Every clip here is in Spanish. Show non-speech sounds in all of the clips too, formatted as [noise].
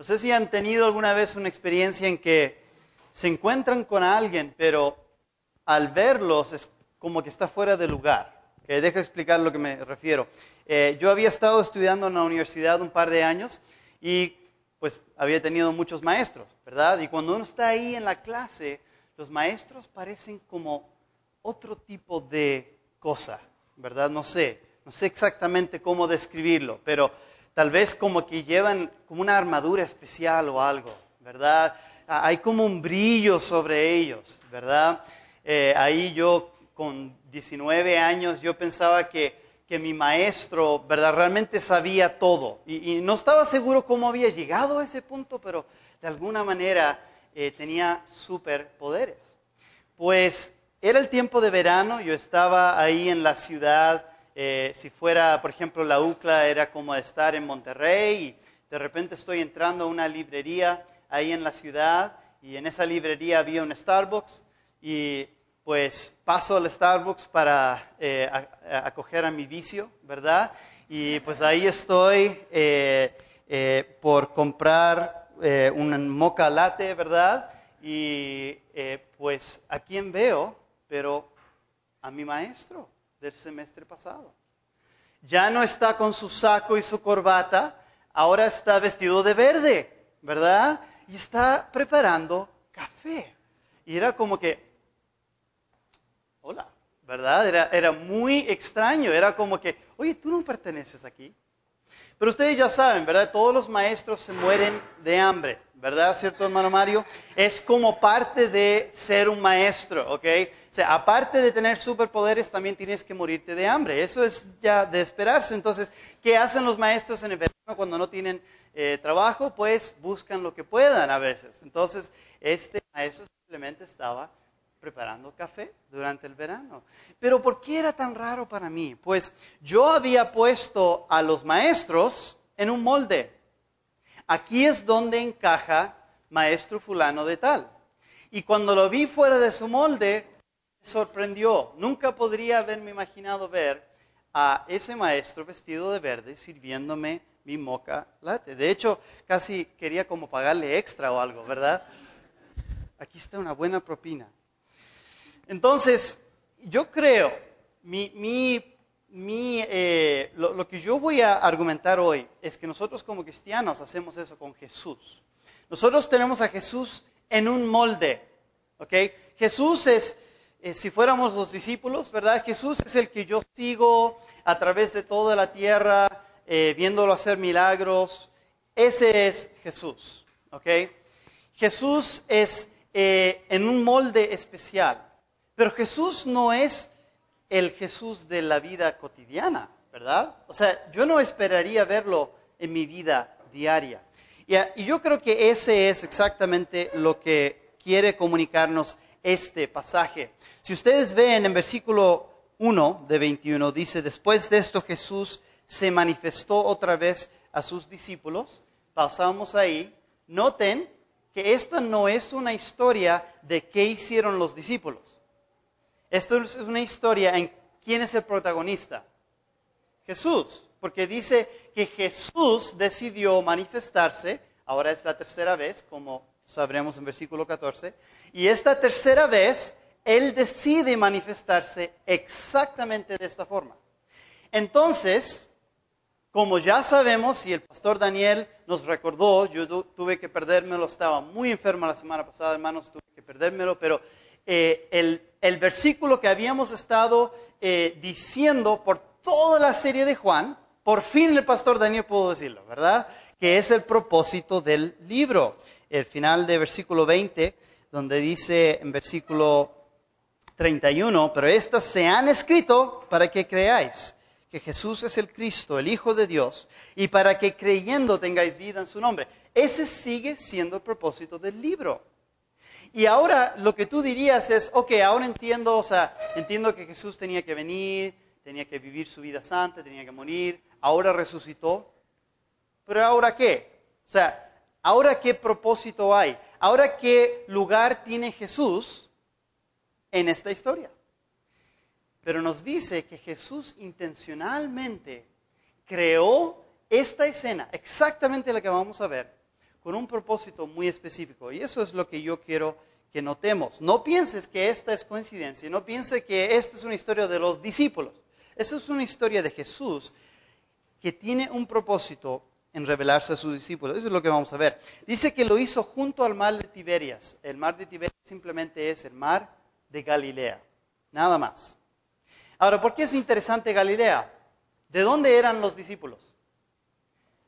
No sé si han tenido alguna vez una experiencia en que se encuentran con alguien, pero al verlos es como que está fuera de lugar. Que deja explicar lo que me refiero. Eh, yo había estado estudiando en la universidad un par de años y pues había tenido muchos maestros, ¿verdad? Y cuando uno está ahí en la clase, los maestros parecen como otro tipo de cosa, ¿verdad? No sé, no sé exactamente cómo describirlo, pero tal vez como que llevan como una armadura especial o algo, ¿verdad? Hay como un brillo sobre ellos, ¿verdad? Eh, ahí yo con 19 años yo pensaba que, que mi maestro, ¿verdad? Realmente sabía todo. Y, no estaba seguro cómo había llegado a ese punto, pero de alguna manera eh, tenía superpoderes. Pues era el tiempo de verano, yo estaba ahí en la ciudad. Eh, si fuera, por ejemplo, la UCLA, era como estar en Monterrey y de repente estoy entrando a una librería ahí en la ciudad y en esa librería había un Starbucks y pues paso al Starbucks para eh, acoger a mi vicio, ¿verdad? Y pues ahí estoy eh, por comprar un mocha latte, ¿verdad? Y pues a quién veo, pero a mi maestro del semestre pasado. Ya no está con su saco y su corbata, ahora está vestido de verde, ¿verdad? Y está preparando café. Y era como que, hola, ¿verdad? Era, era muy extraño, era como que, oye, tú no perteneces aquí. Pero ustedes ya saben, ¿verdad? Todos los maestros se mueren de hambre, ¿verdad? ¿Cierto, hermano Mario? Es como parte de ser un maestro, ¿ok? O sea, aparte de tener superpoderes, también tienes que morirte de hambre. Eso es ya de esperarse. Entonces, ¿qué hacen los maestros en el verano cuando no tienen eh, trabajo? Pues buscan lo que puedan a veces. Entonces, este maestro simplemente estaba preparando café durante el verano. Pero ¿por qué era tan raro para mí? Pues yo había puesto a los maestros en un molde. Aquí es donde encaja maestro fulano de tal. Y cuando lo vi fuera de su molde, me sorprendió. Nunca podría haberme imaginado ver a ese maestro vestido de verde sirviéndome mi moca latte. De hecho, casi quería como pagarle extra o algo, ¿verdad? Aquí está una buena propina. Entonces, yo creo, mi, eh, lo, que yo voy a argumentar hoy es que nosotros como cristianos hacemos eso con Jesús. Nosotros tenemos a Jesús en un molde, ¿ok? Jesús es, eh, si fuéramos los discípulos, ¿verdad? Jesús es el que yo sigo a través de toda la tierra, eh, viéndolo hacer milagros. Ese es Jesús, ¿ok? Jesús es en un molde especial. Pero Jesús no es el Jesús de la vida cotidiana, ¿verdad? O sea, yo no esperaría verlo en mi vida diaria. Y, yo creo que ese es exactamente lo que quiere comunicarnos este pasaje. Si ustedes ven en versículo 1 de 21, dice, después de esto Jesús se manifestó otra vez a sus discípulos. Pasamos ahí. Noten que esta no es una historia de qué hicieron los discípulos. Esto es una historia en quién es el protagonista. Jesús, porque dice que Jesús decidió manifestarse, ahora es la tercera vez, como sabremos en versículo 14, y esta tercera vez Él decide manifestarse exactamente de esta forma. Entonces, como ya sabemos, y el pastor Daniel nos recordó, yo tuve que perdérmelo, estaba muy enfermo la semana pasada, hermanos, tuve que perdérmelo, pero eh, el, versículo que habíamos estado eh, diciendo por toda la serie de Juan, por fin el pastor Daniel pudo decirlo, ¿verdad? Que es el propósito del libro. El final de versículo 20, donde dice en versículo 31, pero estas se han escrito para que creáis que Jesús es el Cristo, el Hijo de Dios, y para que creyendo tengáis vida en su nombre. Ese sigue siendo el propósito del libro. Y ahora lo que tú dirías es, ok, ahora entiendo, o sea, entiendo que Jesús tenía que venir, tenía que vivir su vida santa, tenía que morir, ahora resucitó. Pero ahora qué? O sea, ahora qué propósito hay? Ahora qué lugar tiene Jesús en esta historia? Pero nos dice que Jesús intencionalmente creó esta escena, exactamente la que vamos a ver, con un propósito muy específico. Y eso es lo que yo quiero que notemos. No pienses que esta es coincidencia, no pienses que esta es una historia de los discípulos. Esa es una historia de Jesús que tiene un propósito en revelarse a sus discípulos. Eso es lo que vamos a ver. Dice que lo hizo junto al mar de Tiberias. El mar de Tiberias simplemente es el mar de Galilea. Nada más. Ahora, ¿por qué es interesante Galilea? ¿De dónde eran los discípulos?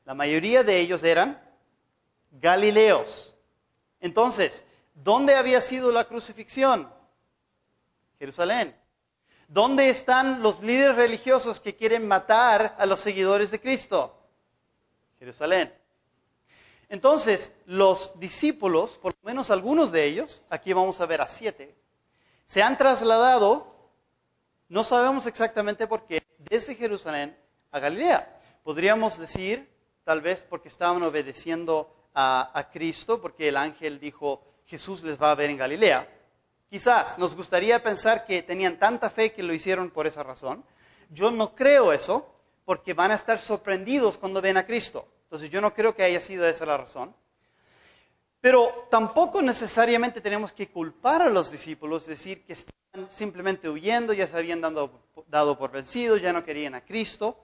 La mayoría de ellos eran galileos. Entonces, ¿dónde había sido la crucifixión? Jerusalén. ¿Dónde están los líderes religiosos que quieren matar a los seguidores de Cristo? Jerusalén. Entonces, los discípulos, por lo menos algunos de ellos, aquí vamos a ver a siete, se han trasladado, no sabemos exactamente por qué, desde Jerusalén a Galilea. Podríamos decir, tal vez porque estaban obedeciendo a, Cristo, porque el ángel dijo, Jesús les va a ver en Galilea. Quizás nos gustaría pensar que tenían tanta fe que lo hicieron por esa razón. Yo no creo eso, porque van a estar sorprendidos cuando ven a Cristo. Entonces yo no creo que haya sido esa la razón. Pero tampoco necesariamente tenemos que culpar a los discípulos, decir que están simplemente huyendo, ya se habían dado, dado por vencidos, ya no querían a Cristo.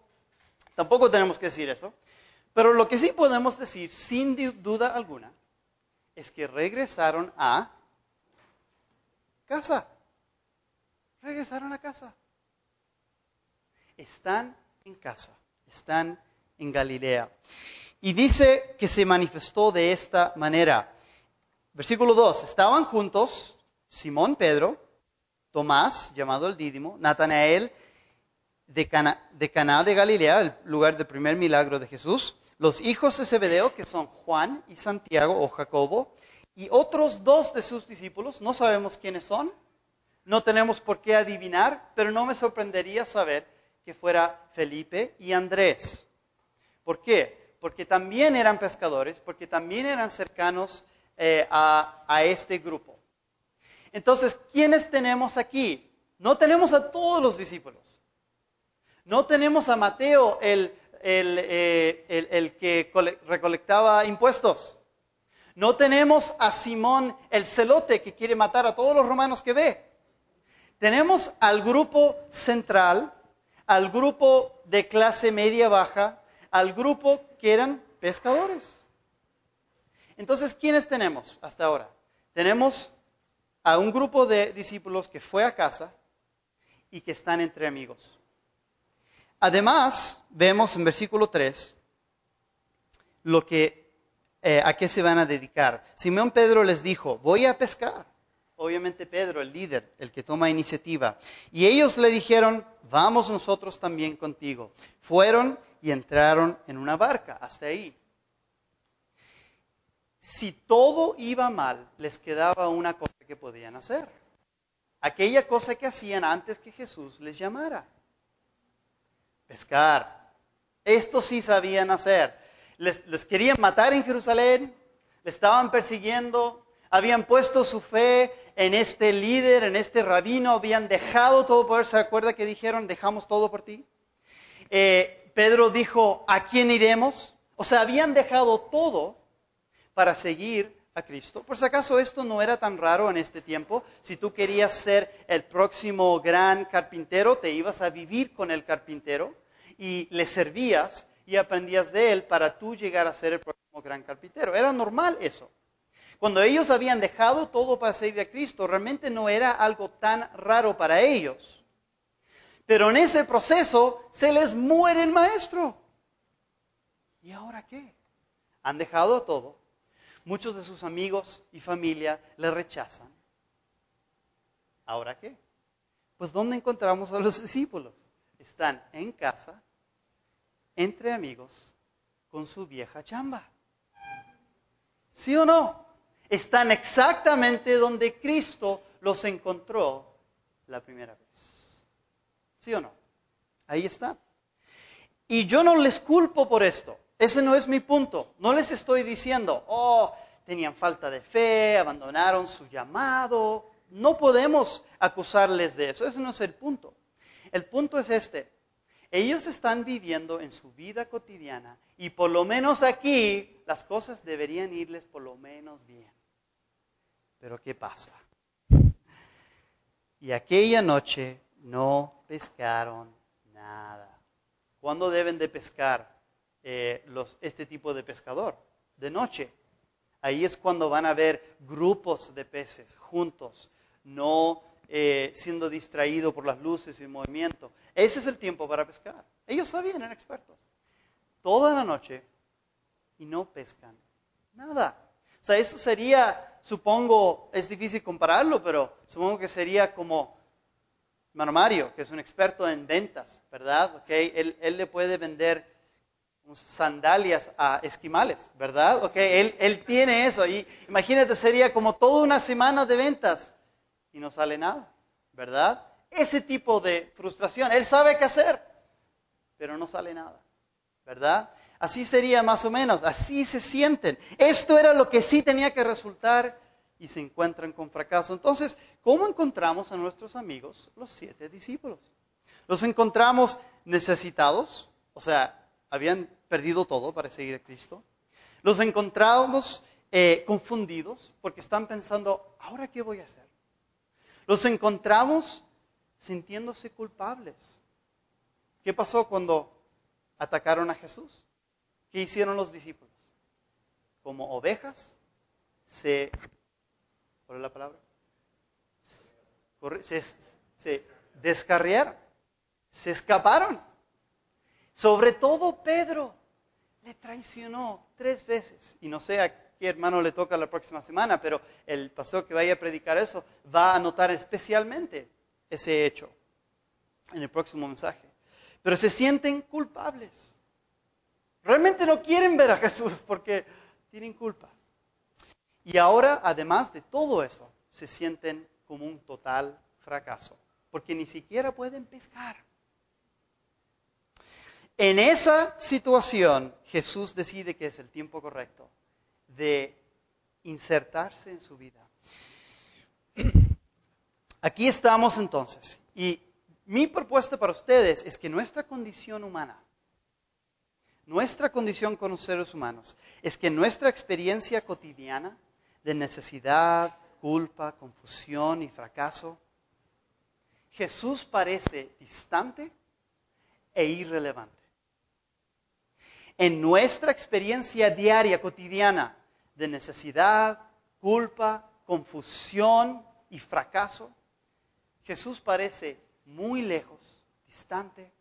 Tampoco tenemos que decir eso. Pero lo que sí podemos decir, sin duda alguna, es que regresaron a casa. Regresaron a casa. Están en casa, están en Galilea. Y dice que se manifestó de esta manera. Versículo 2, estaban juntos Simón Pedro, Tomás, llamado el Dídimo, Natanael de Cana, de Caná de Galilea, el lugar del primer milagro de Jesús, los hijos de Zebedeo, que son Juan y Santiago o Jacobo, y otros dos de sus discípulos, no sabemos quiénes son, no tenemos por qué adivinar, pero no me sorprendería saber que fuera Felipe y Andrés. ¿Por qué? Porque también eran pescadores, porque también eran cercanos eh, a, a este grupo. Entonces, ¿quiénes tenemos aquí? No tenemos a todos los discípulos. No tenemos a Mateo, el, el, eh, el, que recolectaba impuestos. No tenemos a Simón el celote que quiere matar a todos los romanos que ve. Tenemos al grupo central, al grupo de clase media baja, al grupo que eran pescadores. Entonces, ¿quiénes tenemos hasta ahora? Tenemos a un grupo de discípulos que fue a casa y que están entre amigos. Además, vemos en versículo 3 lo que, eh, a qué se van a dedicar. Simón Pedro les dijo, voy a pescar. Obviamente Pedro, el líder, el que toma iniciativa. Y ellos le dijeron, vamos nosotros también contigo. Fueron y entraron en una barca, hasta ahí. Si todo iba mal, les quedaba una cosa que podían hacer. Aquella cosa que hacían antes que Jesús les llamara pescar. Esto sí sabían hacer. Les, querían matar en Jerusalén, les estaban persiguiendo, habían puesto su fe en este líder, en este rabino, habían dejado todo por él. ¿Se acuerda que dijeron, dejamos todo por ti? Eh, Pedro dijo, ¿a quién iremos? O sea, habían dejado todo para seguir a Cristo. Por si acaso esto no era tan raro en este tiempo. Si tú querías ser el próximo gran carpintero, te ibas a vivir con el carpintero y le servías y aprendías de él para tú llegar a ser el próximo gran carpintero. Era normal eso. Cuando ellos habían dejado todo para seguir a Cristo, realmente no era algo tan raro para ellos. Pero en ese proceso se les muere el maestro. ¿Y ahora qué? Han dejado todo Muchos de sus amigos y familia le rechazan. ¿Ahora qué? Pues ¿dónde encontramos a los discípulos? Están en casa, entre amigos, con su vieja chamba. ¿Sí o no? Están exactamente donde Cristo los encontró la primera vez. ¿Sí o no? Ahí están. Y yo no les culpo por esto. Ese no es mi punto. No les estoy diciendo, oh, tenían falta de fe, abandonaron su llamado. No podemos acusarles de eso. Ese no es el punto. El punto es este. Ellos están viviendo en su vida cotidiana y por lo menos aquí las cosas deberían irles por lo menos bien. Pero ¿qué pasa? Y aquella noche no pescaron nada. ¿Cuándo deben de pescar eh, los, este tipo de pescador? De noche. Ahí es cuando van a ver grupos de peces juntos, no eh, siendo distraído por las luces y el movimiento. Ese es el tiempo para pescar. Ellos sabían, eran expertos. Toda la noche y no pescan nada. O sea, eso sería, supongo, es difícil compararlo, pero supongo que sería como hermano Mario, que es un experto en ventas, ¿verdad? Okay, él, él le puede vender sandalias a esquimales, ¿verdad? Okay, él, él tiene eso. Y imagínate, sería como toda una semana de ventas y no sale nada, ¿verdad? Ese tipo de frustración. Él sabe qué hacer, pero no sale nada, ¿verdad? Así sería más o menos, así se sienten. Esto era lo que sí tenía que resultar y se encuentran con fracaso. Entonces, ¿cómo encontramos a nuestros amigos, los siete discípulos? Los encontramos necesitados, o sea, habían perdido todo para seguir a Cristo. Los encontramos eh, confundidos porque están pensando, ¿ahora qué voy a hacer? Los encontramos sintiéndose culpables. ¿Qué pasó cuando atacaron a Jesús? ¿Qué hicieron los discípulos? Como ovejas se... ¿Cuál es la palabra? Se, se descarriaron, se escaparon. Sobre todo Pedro le traicionó tres veces. Y no sé a qué hermano le toca la próxima semana, pero el pastor que vaya a predicar eso va a notar especialmente ese hecho en el próximo mensaje. Pero se sienten culpables. Realmente no quieren ver a Jesús porque tienen culpa. Y ahora, además de todo eso, se sienten como un total fracaso, porque ni siquiera pueden pescar. En esa situación, Jesús decide que es el tiempo correcto de insertarse en su vida. [clears throat] Aquí estamos entonces. Y mi propuesta para ustedes es que nuestra condición humana, nuestra condición con los seres humanos, es que nuestra experiencia cotidiana de necesidad, culpa, confusión y fracaso, Jesús parece distante e irrelevante. En nuestra experiencia diaria, cotidiana, de necesidad, culpa, confusión y fracaso, Jesús parece muy lejos, distante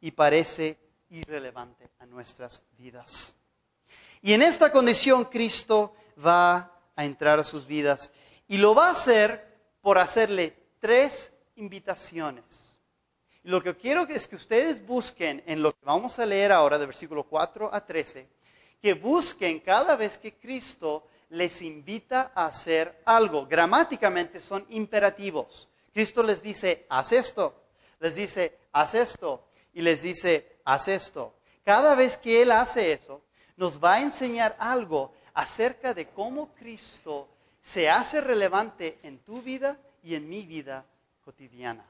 y parece irrelevante a nuestras vidas. Y en esta condición Cristo va a entrar a sus vidas y lo va a hacer por hacerle tres invitaciones. Lo que quiero es que ustedes busquen en lo que vamos a leer ahora, de versículo 4 a 13, que busquen cada vez que Cristo les invita a hacer algo. Gramáticamente son imperativos. Cristo les dice, haz esto, les dice, haz esto, y les dice, haz esto. Cada vez que Él hace eso, nos va a enseñar algo acerca de cómo Cristo se hace relevante en tu vida y en mi vida cotidiana.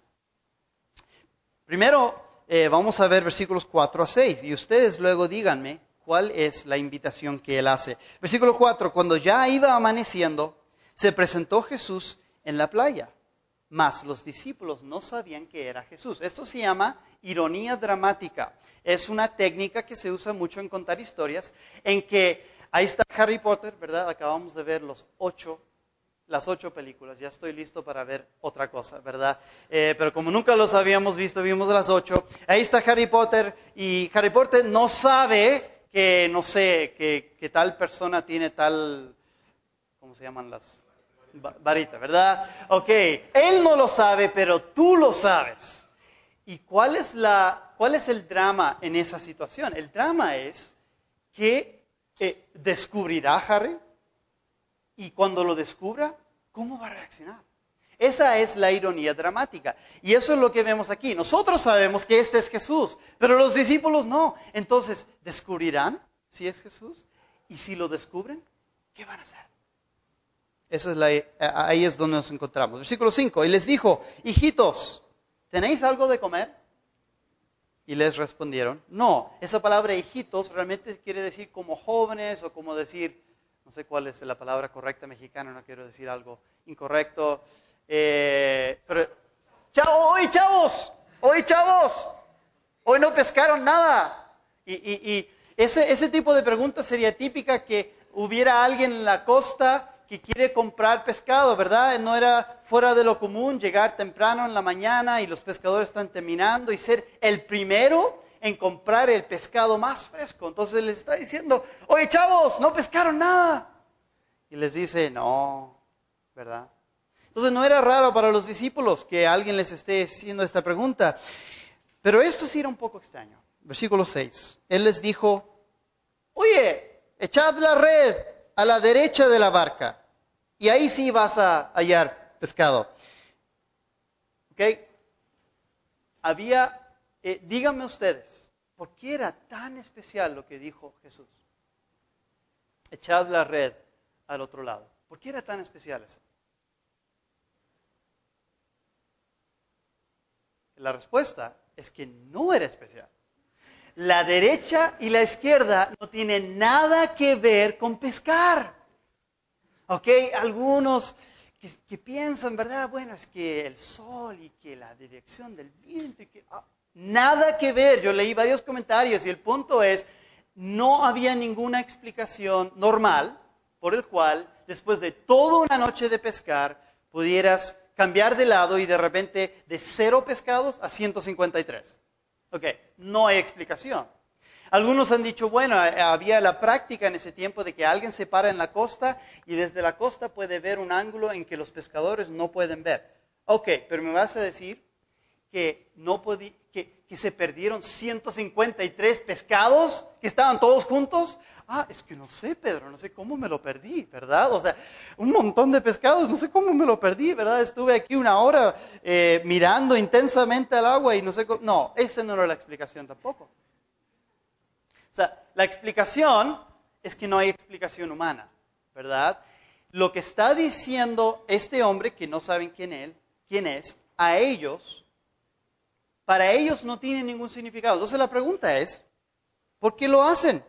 Primero, eh, vamos a ver versículos 4 a 6 y ustedes luego díganme cuál es la invitación que él hace. Versículo 4, cuando ya iba amaneciendo, se presentó Jesús en la playa, mas los discípulos no sabían que era Jesús. Esto se llama ironía dramática. Es una técnica que se usa mucho en contar historias, en que ahí está Harry Potter, ¿verdad? Acabamos de ver los ocho las ocho películas, ya estoy listo para ver otra cosa, ¿verdad? Eh, pero como nunca los habíamos visto, vimos las ocho. Ahí está Harry Potter y Harry Potter no sabe que, no sé, que, tal persona tiene tal, ¿cómo se llaman las? Varitas, ¿verdad? Ok, él no lo sabe, pero tú lo sabes. ¿Y cuál es, la, cuál es el drama en esa situación? El drama es que eh, descubrirá Harry y cuando lo descubra, ¿cómo va a reaccionar? Esa es la ironía dramática. Y eso es lo que vemos aquí. Nosotros sabemos que este es Jesús, pero los discípulos no. Entonces, ¿descubrirán si es Jesús? Y si lo descubren, ¿qué van a hacer? Eso es la, ahí es donde nos encontramos. Versículo 5. Y les dijo, hijitos, ¿tenéis algo de comer? Y les respondieron, no, esa palabra hijitos realmente quiere decir como jóvenes o como decir, no sé cuál es la palabra correcta mexicana, no quiero decir algo incorrecto. Eh, pero, hoy chavos, hoy chavos, hoy no pescaron nada. Y, ese, ese tipo de pregunta sería típica que hubiera alguien en la costa que quiere comprar pescado, ¿verdad? No era fuera de lo común llegar temprano en la mañana y los pescadores están terminando y ser el primero en comprar el pescado más fresco. Entonces les está diciendo, oye chavos, no pescaron nada. Y les dice, no, ¿verdad? Entonces no era raro para los discípulos que alguien les esté haciendo esta pregunta. Pero esto sí era un poco extraño. Versículo 6. Él les dijo, oye, echad la red a la derecha de la barca y ahí sí vas a hallar pescado. ¿Ok? Había, eh, díganme ustedes, ¿por qué era tan especial lo que dijo Jesús? Echad la red al otro lado. ¿Por qué era tan especial eso? La respuesta es que no era especial. La derecha y la izquierda no tienen nada que ver con pescar. ¿Ok? Algunos que, piensan, ¿verdad? Bueno, es que el sol y que la dirección del viento y que... Ah, nada que ver. Yo leí varios comentarios y el punto es, no había ninguna explicación normal por el cual, después de toda una noche de pescar, pudieras cambiar de lado y de repente de cero pescados a 153. Ok, no hay explicación. Algunos han dicho, bueno, eh, había la práctica en ese tiempo de que alguien se para en la costa y desde la costa puede ver un ángulo en que los pescadores no pueden ver. Ok, pero me vas a decir que, no que, que se perdieron 153 pescados que estaban todos juntos. Ah, es que no sé, Pedro, no sé cómo me lo perdí, ¿verdad? O sea, un montón de pescados, no sé cómo me lo perdí, ¿verdad? Estuve aquí una hora eh, mirando intensamente al agua y no sé cómo. No, esa no era la explicación tampoco. O sea, la explicación es que no hay explicación humana, ¿verdad? Lo que está diciendo este hombre, que no saben quién, él, quién es, a ellos, para ellos no tiene ningún significado. Entonces la pregunta es, ¿por qué lo hacen?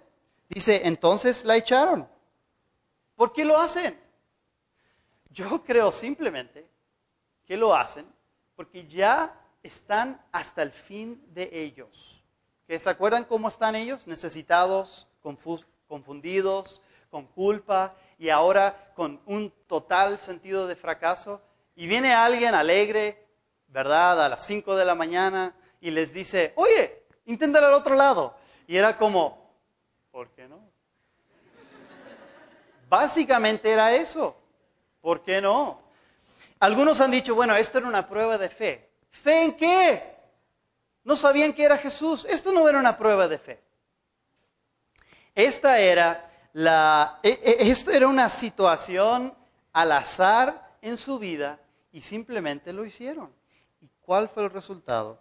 Dice, entonces la echaron. ¿Por qué lo hacen? Yo creo simplemente que lo hacen porque ya están hasta el fin de ellos. ¿Se acuerdan cómo están ellos? Necesitados, confundidos, con culpa y ahora con un total sentido de fracaso. Y viene alguien alegre, ¿verdad? A las 5 de la mañana y les dice, oye, inténtalo al otro lado. Y era como, ¿por qué no? Básicamente era eso. ¿Por qué no? Algunos han dicho, bueno, esto era una prueba de fe. ¿Fe en qué? No sabían que era Jesús. Esto no era una prueba de fe. Esta era, la, e, e, era una situación al azar en su vida y simplemente lo hicieron. ¿Y cuál fue el resultado?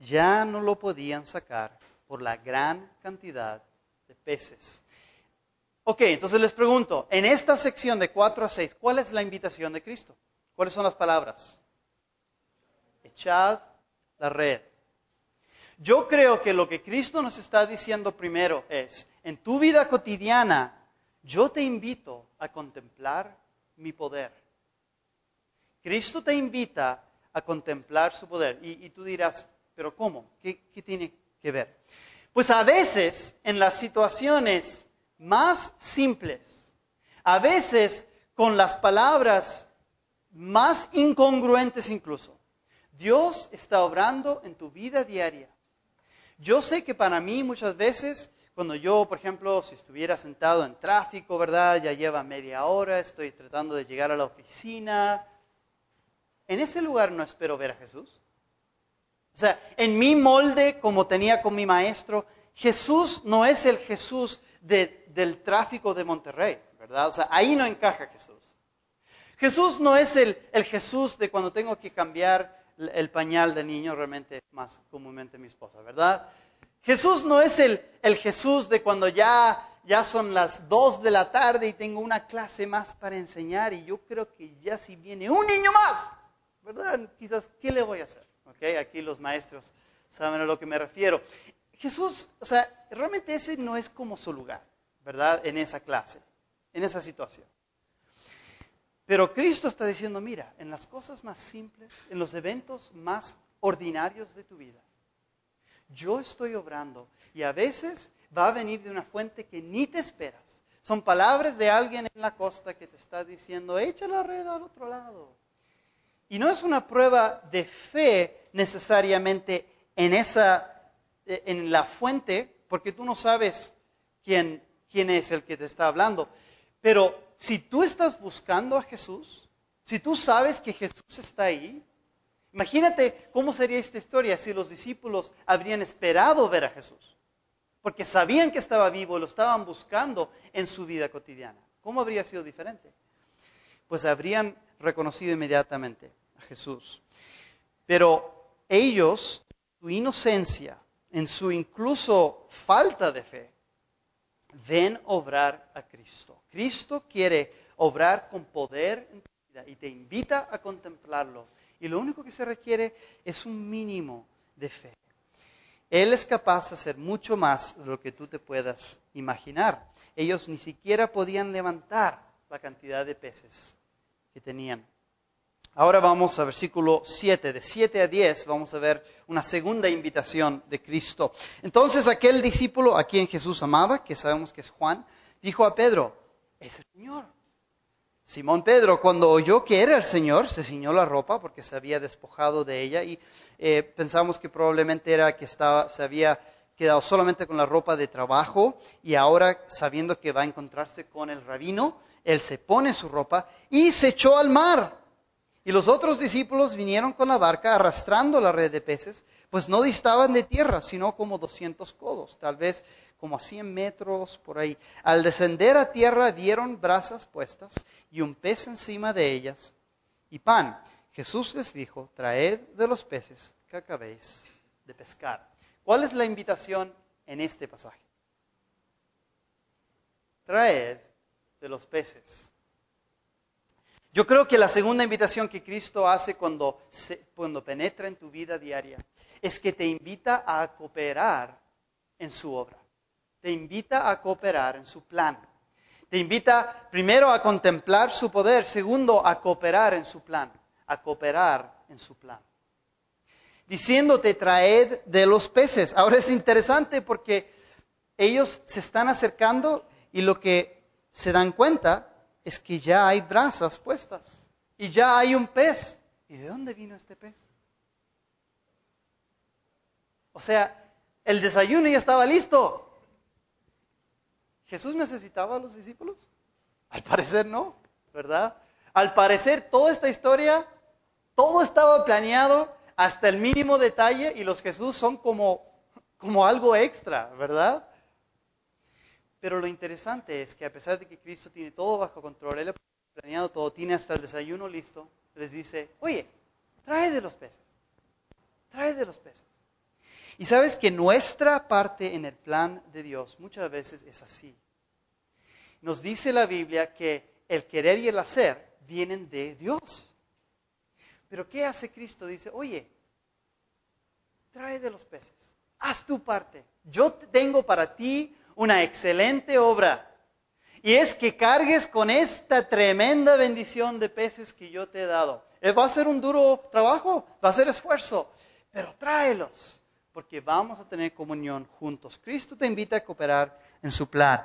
Ya no lo podían sacar por la gran cantidad de peces. Ok, entonces les pregunto, en esta sección de 4 a 6, ¿cuál es la invitación de Cristo? ¿Cuáles son las palabras? Echad la red. Yo creo que lo que Cristo nos está diciendo primero es, en tu vida cotidiana, yo te invito a contemplar mi poder. Cristo te invita a contemplar su poder. Y, tú dirás, pero ¿cómo? ¿Qué, ¿Qué tiene que ver? Pues a veces en las situaciones más simples, a veces con las palabras más incongruentes incluso, Dios está obrando en tu vida diaria yo sé que para mí muchas veces, cuando yo, por ejemplo, si estuviera sentado en tráfico, ¿verdad? Ya lleva media hora, estoy tratando de llegar a la oficina. En ese lugar no espero ver a Jesús. O sea, en mi molde, como tenía con mi maestro, Jesús no es el Jesús del tráfico de Monterrey, ¿verdad? O sea, ahí no encaja Jesús. Jesús no es el, el Jesús de cuando tengo que cambiar el pañal de niño realmente más comúnmente mi esposa, ¿verdad? Jesús no es el, el Jesús de cuando ya, ya son las dos de la tarde y tengo una clase más para enseñar y yo creo que ya si viene un niño más, ¿verdad? Quizás, ¿qué le voy a hacer? ¿Okay? Aquí los maestros saben a lo que me refiero. Jesús, o sea, realmente ese no es como su lugar, ¿verdad? En esa clase, en esa situación. Pero Cristo está diciendo, mira, en las cosas más simples, en los eventos más ordinarios de tu vida, yo estoy obrando y a veces va a venir de una fuente que ni te esperas. Son palabras de alguien en la costa que te está diciendo, echa la red al otro lado. Y no es una prueba de fe necesariamente en esa, eh, en la fuente, porque tú no sabes quién, quién es el que te está hablando. Pero si tú estás buscando a Jesús, si tú sabes que Jesús está ahí, imagínate cómo sería esta historia si los discípulos habrían esperado ver a Jesús, porque sabían que estaba vivo, lo estaban buscando en su vida cotidiana. ¿Cómo habría sido diferente? Pues habrían reconocido inmediatamente a Jesús. Pero ellos, su inocencia, en su incluso falta de fe, ven obrar a Cristo. Cristo quiere obrar con poder en tu vida y te invita a contemplarlo. Y lo único que se requiere es un mínimo de fe. Él es capaz de hacer mucho más de lo que tú te puedas imaginar. Ellos ni siquiera podían levantar la cantidad de peces que tenían. Ahora vamos a versículo 7, de 7 a 10 vamos a ver una segunda invitación de Cristo. Entonces aquel discípulo a quien Jesús amaba, que sabemos que es Juan, dijo a Pedro, es el Señor. Simón Pedro, cuando oyó que era el Señor, se ciñó la ropa porque se había despojado de ella y eh, pensamos que probablemente era que estaba, se había quedado solamente con la ropa de trabajo y ahora sabiendo que va a encontrarse con el rabino, él se pone su ropa y se echó al mar y los otros discípulos vinieron con la barca arrastrando la red de peces, pues no distaban de tierra, sino como 200 codos, tal vez como a 100 metros por ahí. Al descender a tierra vieron brasas puestas y un pez encima de ellas y pan. Jesús les dijo, traed de los peces que acabéis de pescar. ¿Cuál es la invitación en este pasaje? Traed de los peces yo creo que la segunda invitación que Cristo hace cuando, cuando penetra en tu vida diaria es que te invita a cooperar en su obra. Te invita a cooperar en su plan. Te invita primero a contemplar su poder, segundo a cooperar en su plan, a cooperar en su plan. Diciéndote, traed de los peces. Ahora es interesante porque ellos se están acercando y lo que se dan cuenta es que ya hay brasas puestas y ya hay un pez. ¿Y de dónde vino este pez? O sea, el desayuno ya estaba listo. ¿Jesús necesitaba a los discípulos? Al parecer no, ¿verdad? Al parecer toda esta historia, todo estaba planeado hasta el mínimo detalle y los Jesús son como, como algo extra, ¿verdad? Pero lo interesante es que a pesar de que Cristo tiene todo bajo control, Él ha planeado todo, tiene hasta el desayuno listo, les dice, oye, trae de los peces, trae de los peces. Y sabes que nuestra parte en el plan de Dios muchas veces es así. Nos dice la Biblia que el querer y el hacer vienen de Dios. Pero ¿qué hace Cristo? Dice, oye, trae de los peces, haz tu parte. Yo tengo para ti una excelente obra. Y es que cargues con esta tremenda bendición de peces que yo te he dado. Eh, va a ser un duro trabajo, va a ser esfuerzo, pero tráelos, porque vamos a tener comunión juntos. Cristo te invita a cooperar en su plan.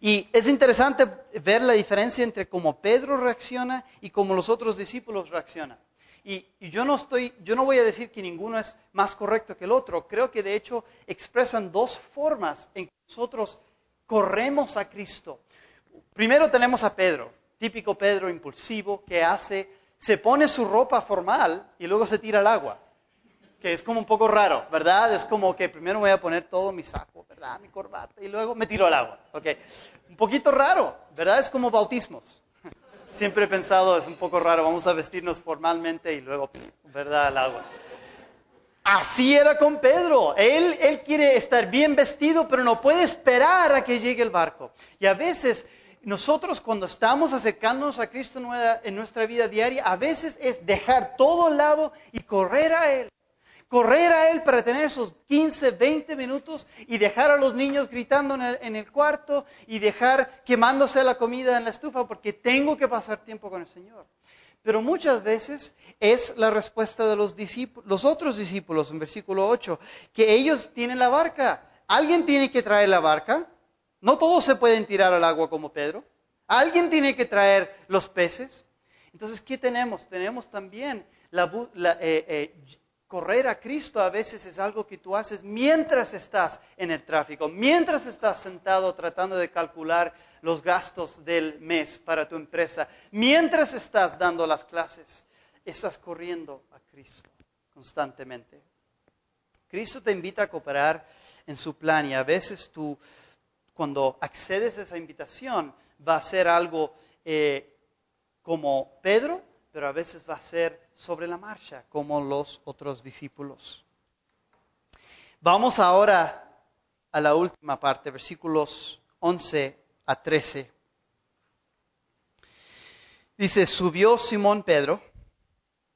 Y es interesante ver la diferencia entre cómo Pedro reacciona y cómo los otros discípulos reaccionan. Y, yo no estoy, yo no voy a decir que ninguno es más correcto que el otro. Creo que de hecho expresan dos formas en que nosotros corremos a Cristo. Primero tenemos a Pedro, típico Pedro impulsivo que hace, se pone su ropa formal y luego se tira al agua. Que es como un poco raro, ¿verdad? Es como que primero voy a poner todo mi saco, ¿verdad? Mi corbata y luego me tiro al agua. Okay. Un poquito raro, ¿verdad? Es como bautismos. Siempre he pensado, es un poco raro, vamos a vestirnos formalmente y luego, ¿verdad?, al agua. Así era con Pedro. Él, él quiere estar bien vestido, pero no puede esperar a que llegue el barco. Y a veces nosotros cuando estamos acercándonos a Cristo en nuestra vida diaria, a veces es dejar todo al lado y correr a Él. Correr a él para tener esos 15, 20 minutos y dejar a los niños gritando en el, cuarto y dejar quemándose la comida en la estufa porque tengo que pasar tiempo con el Señor. Pero muchas veces es la respuesta de los, discípulos, los otros discípulos en versículo 8, que ellos tienen la barca. Alguien tiene que traer la barca. No todos se pueden tirar al agua como Pedro. Alguien tiene que traer los peces. Entonces, ¿qué tenemos? Tenemos también la, la eh, eh, correr a Cristo a veces es algo que tú haces mientras estás en el tráfico, mientras estás sentado tratando de calcular los gastos del mes para tu empresa, mientras estás dando las clases, estás corriendo a Cristo constantemente. Cristo te invita a cooperar en su plan y a veces tú, cuando accedes a esa invitación, va a ser algo eh, como Pedro, pero a veces va a ser sobre la marcha, como los otros discípulos. Vamos ahora a la última parte, versículos 11 a 13. Dice, subió Simón Pedro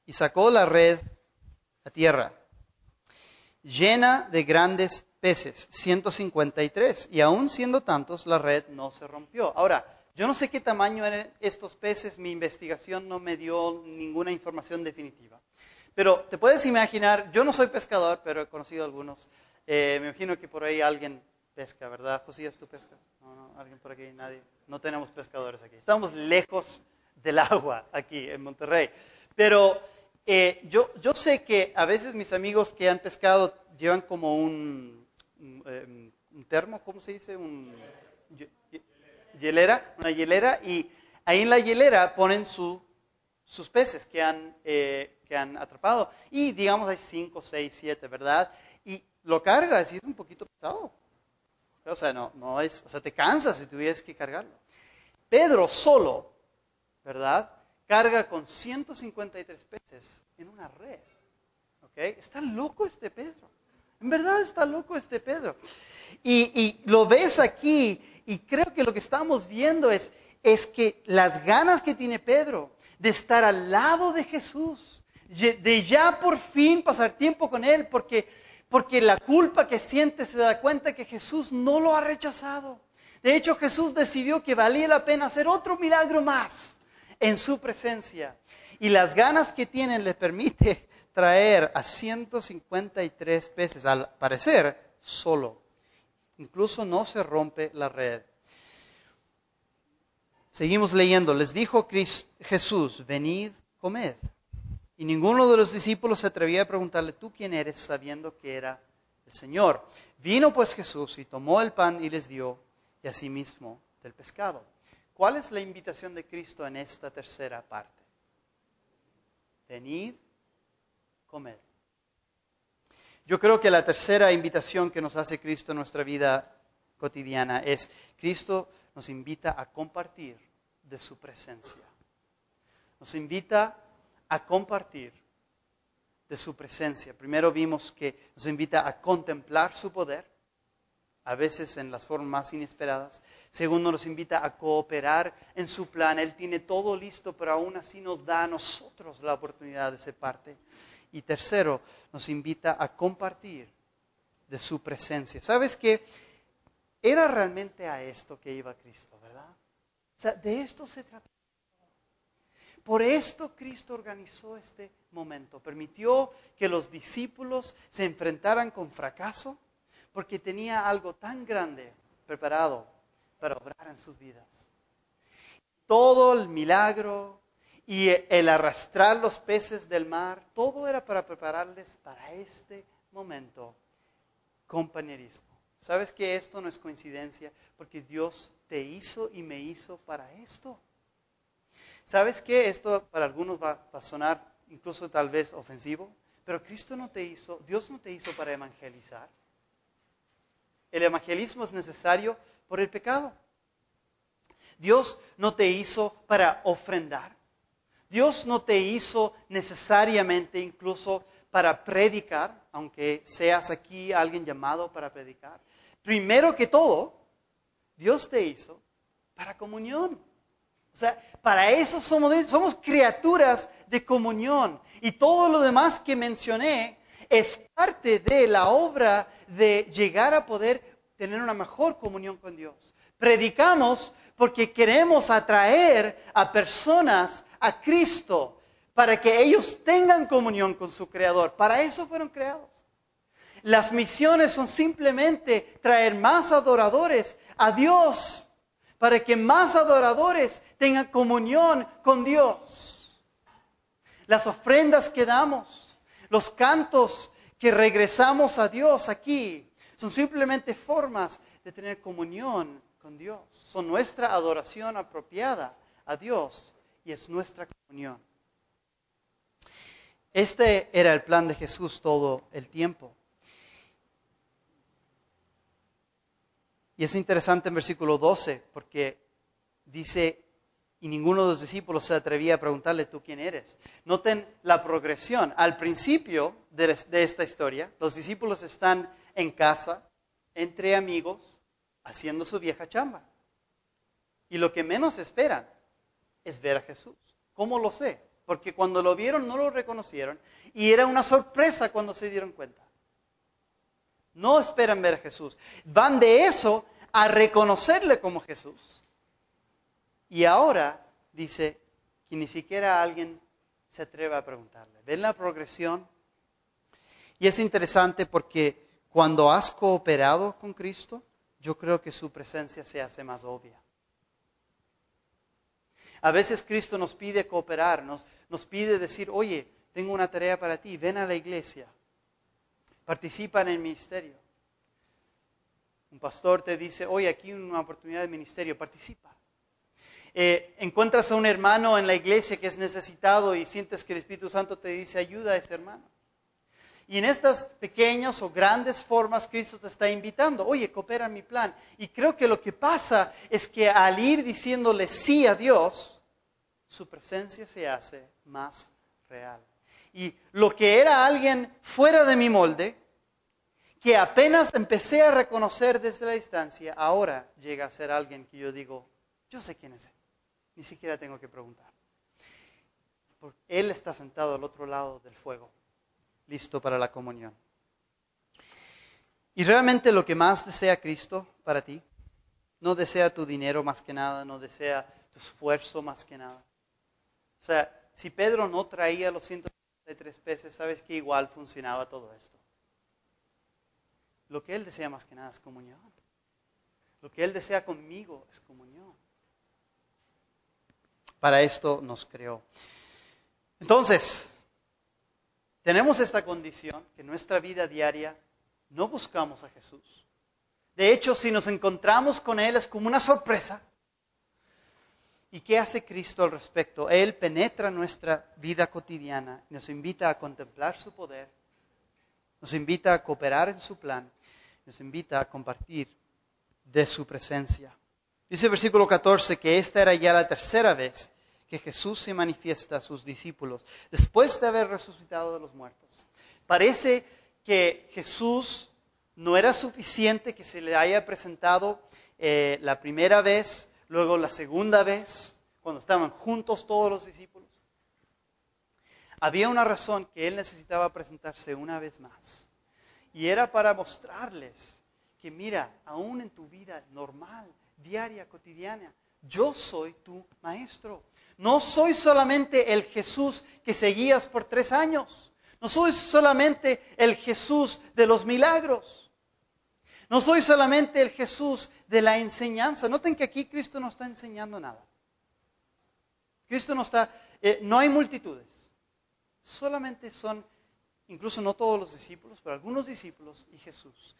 y sacó la red a tierra, llena de grandes peces, 153, y aún siendo tantos, la red no se rompió. Ahora, yo no sé qué tamaño eran estos peces, mi investigación no me dio ninguna información definitiva. Pero te puedes imaginar, yo no soy pescador, pero he conocido algunos. Eh, me imagino que por ahí alguien pesca, ¿verdad? Josías, ¿tú pescas? No, no, alguien por aquí, nadie. No tenemos pescadores aquí. Estamos lejos del [laughs] agua aquí en Monterrey. Pero eh, yo, yo sé que a veces mis amigos que han pescado llevan como un, un, eh, un termo, ¿cómo se dice? Un, hielera, una hielera, y ahí en la hielera ponen sus peces que han, eh, que han atrapado. Y digamos hay cinco, seis, siete, ¿verdad? Y lo carga, es un poquito pesado. O sea, no, no es, o sea, te cansas si tuvieras que cargarlo. Pedro solo, ¿verdad? Carga con 153 peces en una red. ¿Ok? Está loco este Pedro. En verdad está loco este Pedro. Y, y lo ves aquí y creo que lo que estamos viendo es, es que las ganas que tiene Pedro de estar al lado de Jesús, de ya por fin pasar tiempo con Él, porque, porque la culpa que siente se da cuenta que Jesús no lo ha rechazado. De hecho, Jesús decidió que valía la pena hacer otro milagro más en su presencia. Y las ganas que tiene le permite traer a 153 peces, al parecer, solo. Incluso no se rompe la red. Seguimos leyendo. Les dijo Jesús, venid, comed. Y ninguno de los discípulos se atrevía a preguntarle, ¿tú quién eres? sabiendo que era el Señor. Vino pues Jesús y tomó el pan y les dio, y asimismo del pescado. ¿Cuál es la invitación de Cristo en esta tercera parte? Venid, comed. Yo creo que la tercera invitación que nos hace Cristo en nuestra vida cotidiana es, Cristo nos invita a compartir de su presencia. Nos invita a compartir de su presencia. Primero vimos que nos invita a contemplar su poder, a veces en las formas más inesperadas. Segundo, nos invita a cooperar en su plan. Él tiene todo listo, pero aún así nos da a nosotros la oportunidad de ser parte. Y tercero, nos invita a compartir de su presencia. ¿Sabes qué? Era realmente a esto que iba Cristo, ¿verdad? O sea, de esto se trata. Por esto Cristo organizó este momento. Permitió que los discípulos se enfrentaran con fracaso porque tenía algo tan grande preparado para obrar en sus vidas. Todo el milagro, y el arrastrar los peces del mar, todo era para prepararles para este momento compañerismo. ¿Sabes que esto no es coincidencia? Porque Dios te hizo y me hizo para esto. ¿Sabes que esto para algunos va, va a sonar incluso tal vez ofensivo? Pero Cristo no te hizo, Dios no te hizo para evangelizar. El evangelismo es necesario por el pecado. Dios no te hizo para ofrendar. Dios no te hizo necesariamente incluso para predicar, aunque seas aquí alguien llamado para predicar. Primero que todo, Dios te hizo para comunión. O sea, para eso somos, somos criaturas de comunión. Y todo lo demás que mencioné es parte de la obra de llegar a poder tener una mejor comunión con Dios. Predicamos porque queremos atraer a personas a Cristo para que ellos tengan comunión con su Creador. Para eso fueron creados. Las misiones son simplemente traer más adoradores a Dios, para que más adoradores tengan comunión con Dios. Las ofrendas que damos, los cantos que regresamos a Dios aquí, son simplemente formas de tener comunión Dios. Son nuestra adoración apropiada a Dios y es nuestra comunión. Este era el plan de Jesús todo el tiempo. Y es interesante en versículo 12 porque dice, y ninguno de los discípulos se atrevía a preguntarle tú quién eres. Noten la progresión. Al principio de, esta historia, los discípulos están en casa, entre amigos, haciendo su vieja chamba. Y lo que menos esperan es ver a Jesús. ¿Cómo lo sé? porque cuando lo vieron no lo reconocieron y era una sorpresa cuando se dieron cuenta. No esperan ver a Jesús. Van de eso a reconocerle como Jesús. Y ahora dice que ni siquiera alguien se atreve a preguntarle. ¿Ven la progresión? Y es interesante porque cuando has cooperado con Cristo, yo creo que su presencia se hace más obvia. A veces Cristo nos pide cooperar, nos, pide decir, oye, tengo una tarea para ti, ven a la iglesia, participa en el ministerio. Un pastor te dice, oye, aquí hay una oportunidad de ministerio, participa. Eh, encuentras a un hermano en la iglesia que es necesitado y sientes que el Espíritu Santo te dice, ayuda a ese hermano. Y en estas pequeñas o grandes formas Cristo te está invitando, oye, coopera en mi plan. Y creo que lo que pasa es que al ir diciéndole sí a Dios, su presencia se hace más real. Y lo que era alguien fuera de mi molde, que apenas empecé a reconocer desde la distancia, ahora llega a ser alguien que yo digo, yo sé quién es él, ni siquiera tengo que preguntar. Porque él está sentado al otro lado del fuego listo para la comunión. Y realmente lo que más desea Cristo para ti, no desea tu dinero más que nada, no desea tu esfuerzo más que nada. O sea, si Pedro no traía los 133 peces, sabes que igual funcionaba todo esto. Lo que él desea más que nada es comunión. Lo que él desea conmigo es comunión. Para esto nos creó. Entonces, tenemos esta condición que en nuestra vida diaria no buscamos a Jesús. De hecho, si nos encontramos con Él es como una sorpresa. ¿Y qué hace Cristo al respecto? Él penetra nuestra vida cotidiana y nos invita a contemplar su poder, nos invita a cooperar en su plan, nos invita a compartir de su presencia. Dice el versículo 14 que esta era ya la tercera vez que Jesús se manifiesta a sus discípulos después de haber resucitado de los muertos. Parece que Jesús no era suficiente que se le haya presentado eh, la primera vez, luego la segunda vez, cuando estaban juntos todos los discípulos. Había una razón que él necesitaba presentarse una vez más. Y era para mostrarles que mira, aún en tu vida normal, diaria, cotidiana, yo soy tu maestro. No soy solamente el Jesús que seguías por tres años. No soy solamente el Jesús de los milagros. No soy solamente el Jesús de la enseñanza. Noten que aquí Cristo no está enseñando nada. Cristo no está, eh, no hay multitudes. Solamente son, incluso no todos los discípulos, pero algunos discípulos y Jesús.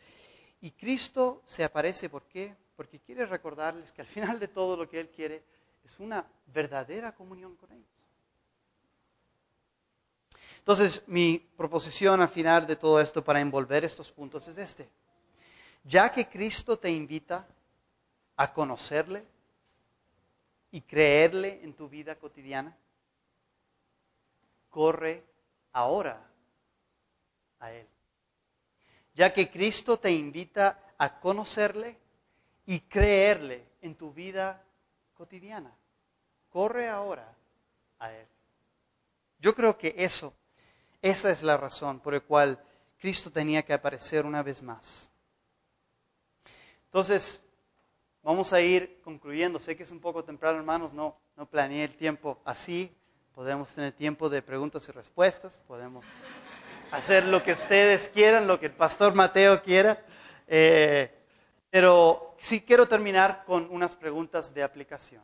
Y Cristo se aparece, ¿por qué? Porque quiere recordarles que al final de todo lo que Él quiere es una verdadera comunión con ellos. Entonces, mi proposición al final de todo esto para envolver estos puntos es este. Ya que Cristo te invita a conocerle y creerle en tu vida cotidiana, corre ahora a Él. Ya que Cristo te invita a conocerle y creerle en tu vida cotidiana. Corre ahora a Él. Yo creo que eso, esa es la razón por la cual Cristo tenía que aparecer una vez más. Entonces, vamos a ir concluyendo. Sé que es un poco temprano, hermanos, no, no planeé el tiempo así. Podemos tener tiempo de preguntas y respuestas, podemos hacer lo que ustedes quieran, lo que el pastor Mateo quiera. Eh, pero sí quiero terminar con unas preguntas de aplicación.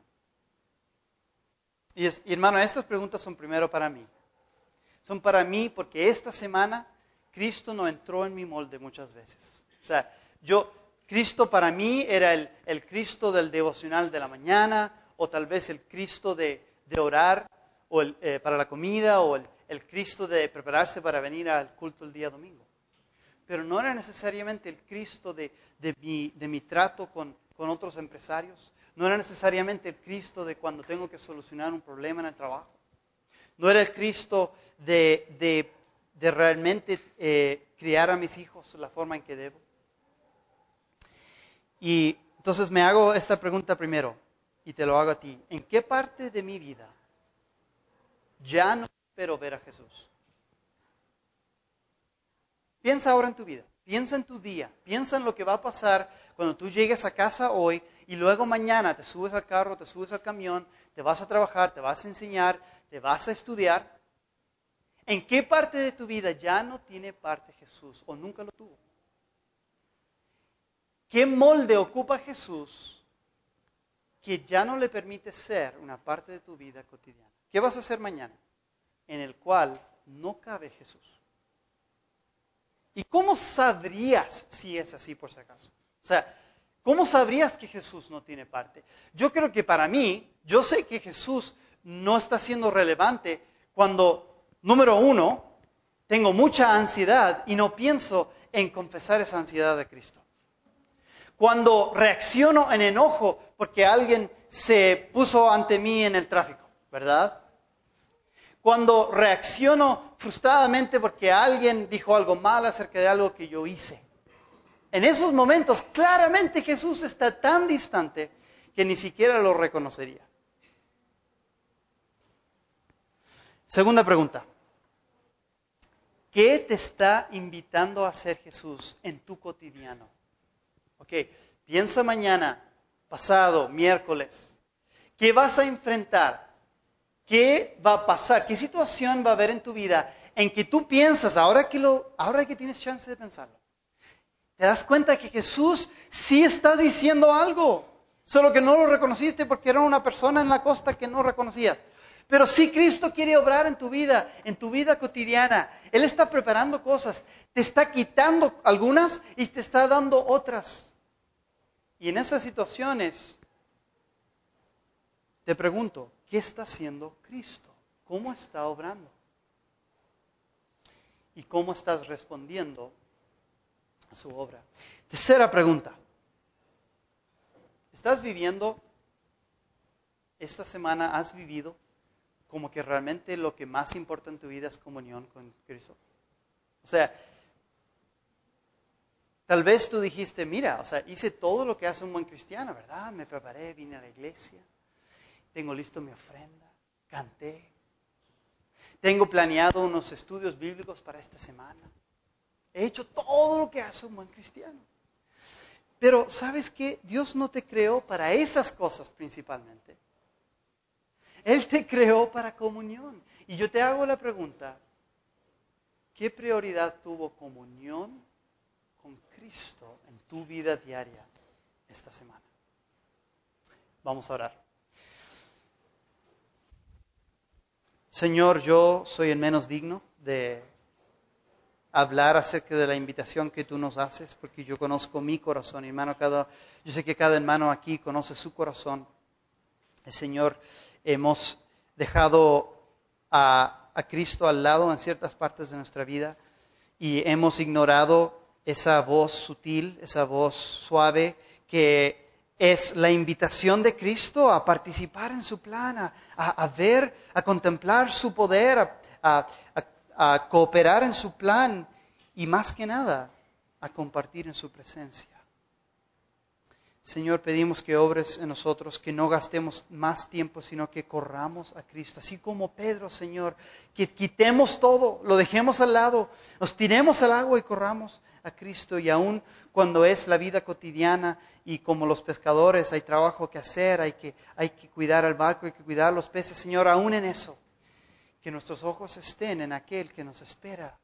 Y, y hermano, estas preguntas son primero para mí. Son para mí porque esta semana Cristo no entró en mi molde muchas veces. O sea, yo, Cristo para mí era el, Cristo del devocional de la mañana, o tal vez el Cristo de, orar o eh, para la comida, o el, Cristo de prepararse para venir al culto el día domingo. Pero no era necesariamente el Cristo de, mi, trato con, otros empresarios, no era necesariamente el Cristo de cuando tengo que solucionar un problema en el trabajo, no era el Cristo de, realmente eh, criar a mis hijos la forma en que debo. Y entonces me hago esta pregunta primero y te lo hago a ti. ¿En qué parte de mi vida ya no espero ver a Jesús? Piensa ahora en tu vida, piensa en tu día, piensa en lo que va a pasar cuando tú llegues a casa hoy y luego mañana te subes al carro, te subes al camión, te vas a trabajar, te vas a enseñar, te vas a estudiar. ¿En qué parte de tu vida ya no tiene parte Jesús o nunca lo tuvo? ¿Qué molde ocupa Jesús que ya no le permite ser una parte de tu vida cotidiana? ¿Qué vas a hacer mañana? En el cual no cabe Jesús. ¿Y cómo sabrías si es así por si acaso? O sea, ¿cómo sabrías que Jesús no tiene parte? Yo creo que para mí, yo sé que Jesús no está siendo relevante cuando, número uno, tengo mucha ansiedad y no pienso en confesar esa ansiedad de Cristo. Cuando reacciono en enojo porque alguien se puso ante mí en el tráfico, ¿verdad? Cuando reacciono frustradamente porque alguien dijo algo mal acerca de algo que yo hice. En esos momentos, claramente Jesús está tan distante que ni siquiera lo reconocería. Segunda pregunta. ¿Qué te está invitando a hacer Jesús en tu cotidiano? Ok, piensa mañana, pasado, miércoles. ¿Qué vas a enfrentar? ¿Qué va a pasar? ¿Qué situación va a haber en tu vida en que tú piensas, ahora que, lo, ahora que tienes chance de pensarlo, te das cuenta que Jesús sí está diciendo algo, solo que no lo reconociste porque era una persona en la costa que no reconocías. Pero sí Cristo quiere obrar en tu vida, en tu vida cotidiana. Él está preparando cosas, te está quitando algunas y te está dando otras. Y en esas situaciones, te pregunto, ¿qué está haciendo Cristo? ¿Cómo está obrando? ¿Y cómo estás respondiendo a su obra? Tercera pregunta. ¿Estás viviendo, esta semana has vivido como que realmente lo que más importa en tu vida es comunión con Cristo? O sea, Tal vez tú dijiste, mira, o sea, hice todo lo que hace un buen cristiano, ¿verdad? Me preparé, vine a la iglesia, tengo listo mi ofrenda, canté, tengo planeado unos estudios bíblicos para esta semana. He hecho todo lo que hace un buen cristiano. Pero ¿sabes qué? Dios no te creó para esas cosas principalmente. Él te creó para comunión. Y yo te hago la pregunta, ¿qué prioridad tuvo comunión con Cristo en tu vida diaria esta semana. Vamos a orar. Señor, yo soy el menos digno de hablar acerca de la invitación que tú nos haces, porque yo conozco mi corazón, hermano, cada, yo sé que cada hermano aquí conoce su corazón. Señor, hemos dejado a, a Cristo al lado en ciertas partes de nuestra vida y hemos ignorado esa voz sutil, esa voz suave que es la invitación de Cristo a participar en su plan, a, ver, a contemplar su poder, a, cooperar en su plan y más que nada a compartir en su presencia. Señor, pedimos que obres en nosotros, que no gastemos más tiempo, sino que corramos a Cristo. Así como Pedro, Señor, que quitemos todo, lo dejemos al lado, nos tiremos al agua y corramos a Cristo. Y aún cuando es la vida cotidiana y como los pescadores hay trabajo que hacer, hay que, hay que cuidar al barco, hay que cuidar los peces, Señor, aún en eso, que nuestros ojos estén en aquel que nos espera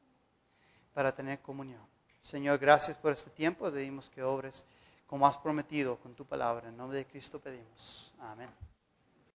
para tener comunión. Señor, gracias por este tiempo, pedimos que obres como has prometido con tu palabra. En nombre de Cristo pedimos. Amén.